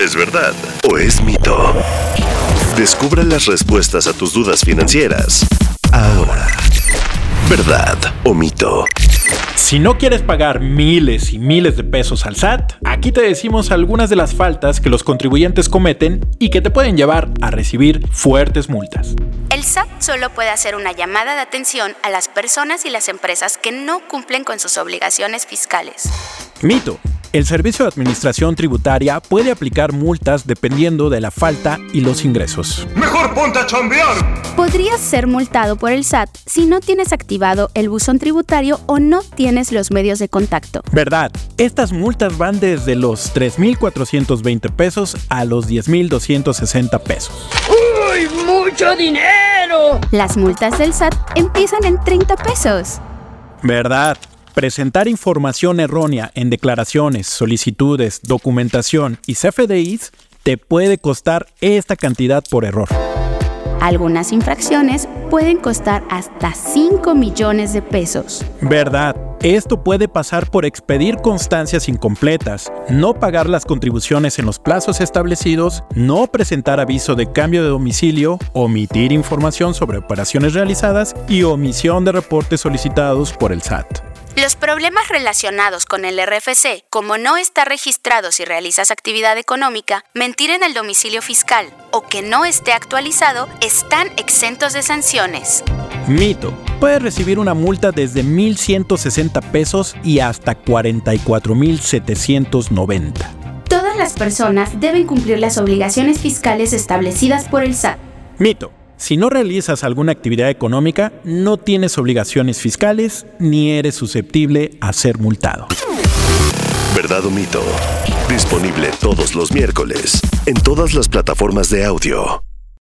¿Es verdad o es mito? Descubra las respuestas a tus dudas financieras. Ahora. ¿Verdad o mito? Si no quieres pagar miles y miles de pesos al SAT, aquí te decimos algunas de las faltas que los contribuyentes cometen y que te pueden llevar a recibir fuertes multas. El SAT solo puede hacer una llamada de atención a las personas y las empresas que no cumplen con sus obligaciones fiscales. Mito. El Servicio de Administración Tributaria puede aplicar multas dependiendo de la falta y los ingresos. ¡Mejor ponte a chambear! Podrías ser multado por el SAT si no tienes activado el buzón tributario o no tienes los medios de contacto. ¿Verdad? Estas multas van desde los 3.420 pesos a los 10.260 pesos. ¡Uy, mucho dinero! Las multas del SAT empiezan en 30 pesos. ¿Verdad? Presentar información errónea en declaraciones, solicitudes, documentación y CFDIs te puede costar esta cantidad por error. Algunas infracciones pueden costar hasta 5 millones de pesos. ¿Verdad? Esto puede pasar por expedir constancias incompletas, no pagar las contribuciones en los plazos establecidos, no presentar aviso de cambio de domicilio, omitir información sobre operaciones realizadas y omisión de reportes solicitados por el SAT. Los problemas relacionados con el RFC, como no está registrado si realizas actividad económica, mentir en el domicilio fiscal o que no esté actualizado, están exentos de sanciones. Mito. Puedes recibir una multa desde 1.160 pesos y hasta 44.790. Todas las personas deben cumplir las obligaciones fiscales establecidas por el SAT. Mito. Si no realizas alguna actividad económica, no tienes obligaciones fiscales ni eres susceptible a ser multado. ¿Verdad o mito? Disponible todos los miércoles en todas las plataformas de audio.